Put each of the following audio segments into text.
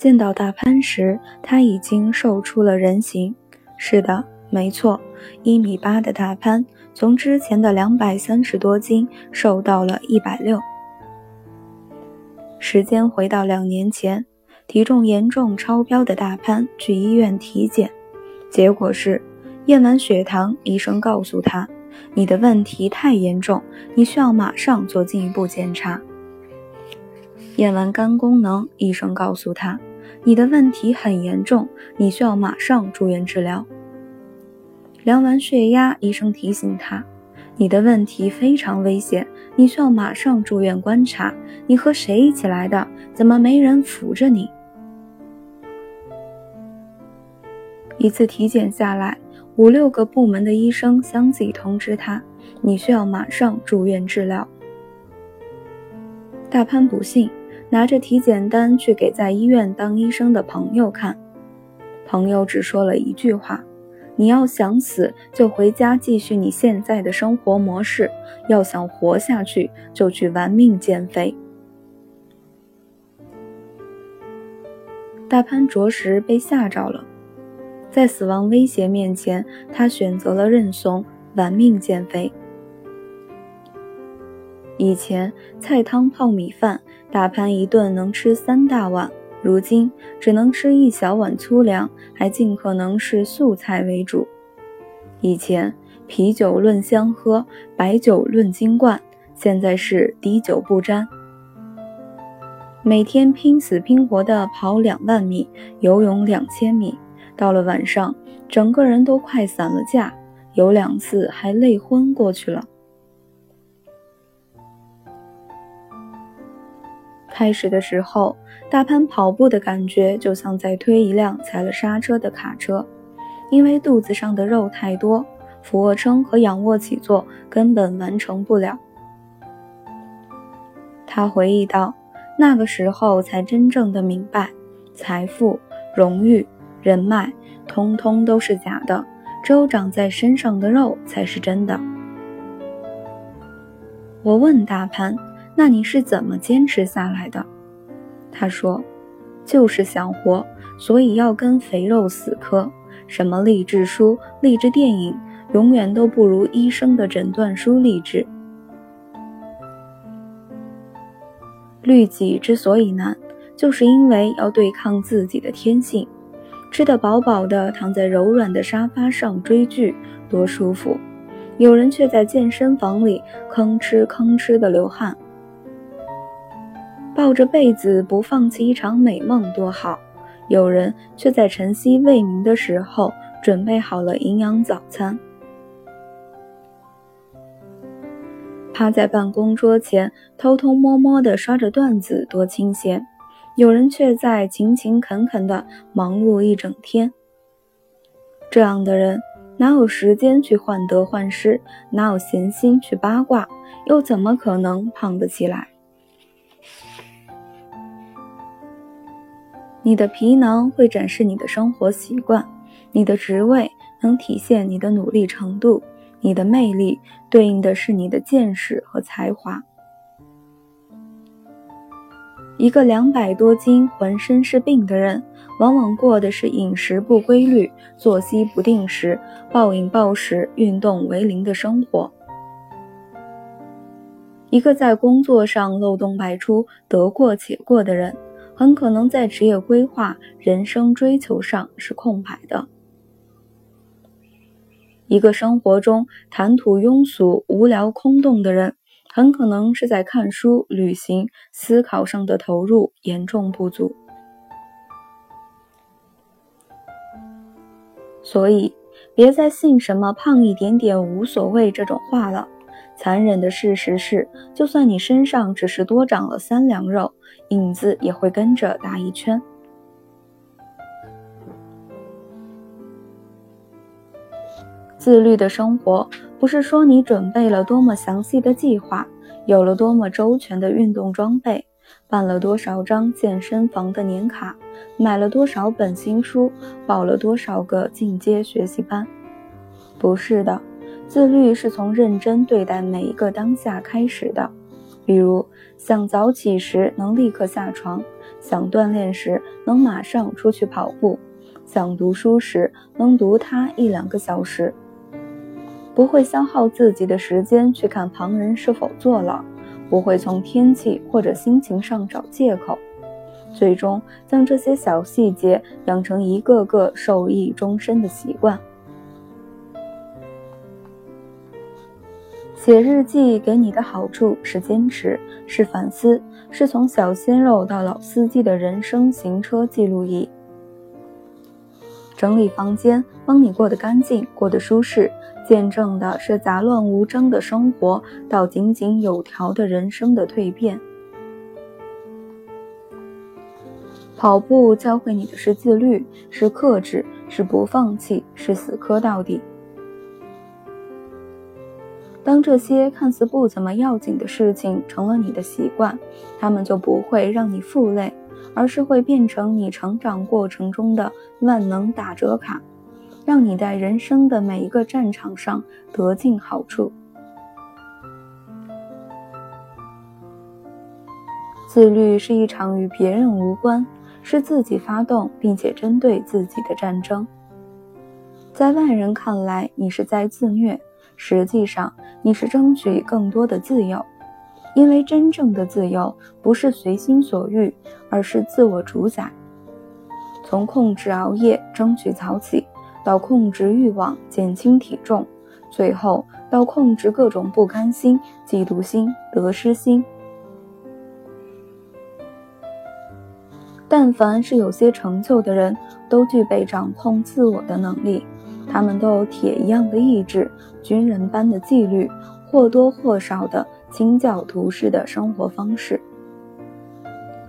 见到大潘时，他已经瘦出了人形。是的，没错，一米八的大潘从之前的两百三十多斤瘦到了一百六。时间回到两年前，体重严重超标的大潘去医院体检，结果是验完血糖，医生告诉他：“你的问题太严重，你需要马上做进一步检查。”验完肝功能，医生告诉他：“你的问题很严重，你需要马上住院治疗。”量完血压，医生提醒他。你的问题非常危险，你需要马上住院观察。你和谁一起来的？怎么没人扶着你？一次体检下来，五六个部门的医生相继通知他，你需要马上住院治疗。大潘不信，拿着体检单去给在医院当医生的朋友看，朋友只说了一句话。你要想死，就回家继续你现在的生活模式；要想活下去，就去玩命减肥。大潘着实被吓着了，在死亡威胁面前，他选择了认怂，玩命减肥。以前菜汤泡米饭，大盘一顿能吃三大碗。如今只能吃一小碗粗粮，还尽可能是素菜为主。以前啤酒论香喝，白酒论斤灌，现在是滴酒不沾。每天拼死拼活地跑两万米，游泳两千米，到了晚上，整个人都快散了架，有两次还累昏过去了。开始的时候，大潘跑步的感觉就像在推一辆踩了刹车的卡车，因为肚子上的肉太多，俯卧撑和仰卧起坐根本完成不了。他回忆道：“那个时候才真正的明白，财富、荣誉、人脉，通通都是假的，只有长在身上的肉才是真的。”我问大潘。那你是怎么坚持下来的？他说：“就是想活，所以要跟肥肉死磕。什么励志书、励志电影，永远都不如医生的诊断书励志。律己之所以难，就是因为要对抗自己的天性。吃得饱饱的，躺在柔软的沙发上追剧，多舒服；有人却在健身房里吭哧吭哧的流汗。”抱着被子不放弃一场美梦多好，有人却在晨曦未明的时候准备好了营养早餐。趴在办公桌前偷偷摸摸地刷着段子多清闲，有人却在勤勤恳恳地忙碌一整天。这样的人哪有时间去患得患失，哪有闲心去八卦，又怎么可能胖得起来？你的皮囊会展示你的生活习惯，你的职位能体现你的努力程度，你的魅力对应的是你的见识和才华。一个两百多斤、浑身是病的人，往往过的是饮食不规律、作息不定时、暴饮暴食、运动为零的生活。一个在工作上漏洞百出、得过且过的人。很可能在职业规划、人生追求上是空白的。一个生活中谈吐庸俗、无聊空洞的人，很可能是在看书、旅行、思考上的投入严重不足。所以，别再信什么胖一点点无所谓这种话了。残忍的事实是，就算你身上只是多长了三两肉，影子也会跟着大一圈。自律的生活，不是说你准备了多么详细的计划，有了多么周全的运动装备，办了多少张健身房的年卡，买了多少本新书，报了多少个进阶学习班，不是的。自律是从认真对待每一个当下开始的，比如想早起时能立刻下床，想锻炼时能马上出去跑步，想读书时能读它一两个小时，不会消耗自己的时间去看旁人是否做了，不会从天气或者心情上找借口，最终将这些小细节养成一个个受益终身的习惯。写日记给你的好处是坚持，是反思，是从小鲜肉到老司机的人生行车记录仪。整理房间，帮你过得干净，过得舒适，见证的是杂乱无章的生活到井井有条的人生的蜕变。跑步教会你的是自律，是克制，是不放弃，是死磕到底。当这些看似不怎么要紧的事情成了你的习惯，他们就不会让你负累，而是会变成你成长过程中的万能打折卡，让你在人生的每一个战场上得尽好处。自律是一场与别人无关，是自己发动并且针对自己的战争。在外人看来，你是在自虐。实际上，你是争取更多的自由，因为真正的自由不是随心所欲，而是自我主宰。从控制熬夜、争取早起，到控制欲望、减轻体重，最后到控制各种不甘心、嫉妒心、得失心。但凡是有些成就的人，都具备掌控自我的能力。他们都有铁一样的意志，军人般的纪律，或多或少的清教徒式的生活方式。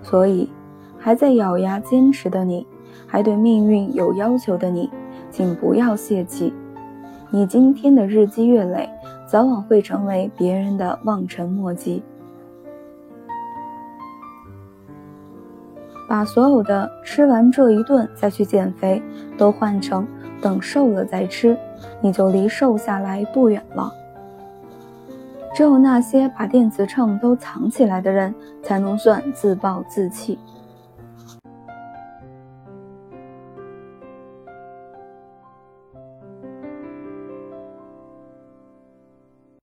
所以，还在咬牙坚持的你，还对命运有要求的你，请不要泄气。你今天的日积月累，早晚会成为别人的望尘莫及。把所有的吃完这一顿再去减肥，都换成。等瘦了再吃，你就离瘦下来不远了。只有那些把电子秤都藏起来的人，才能算自暴自弃。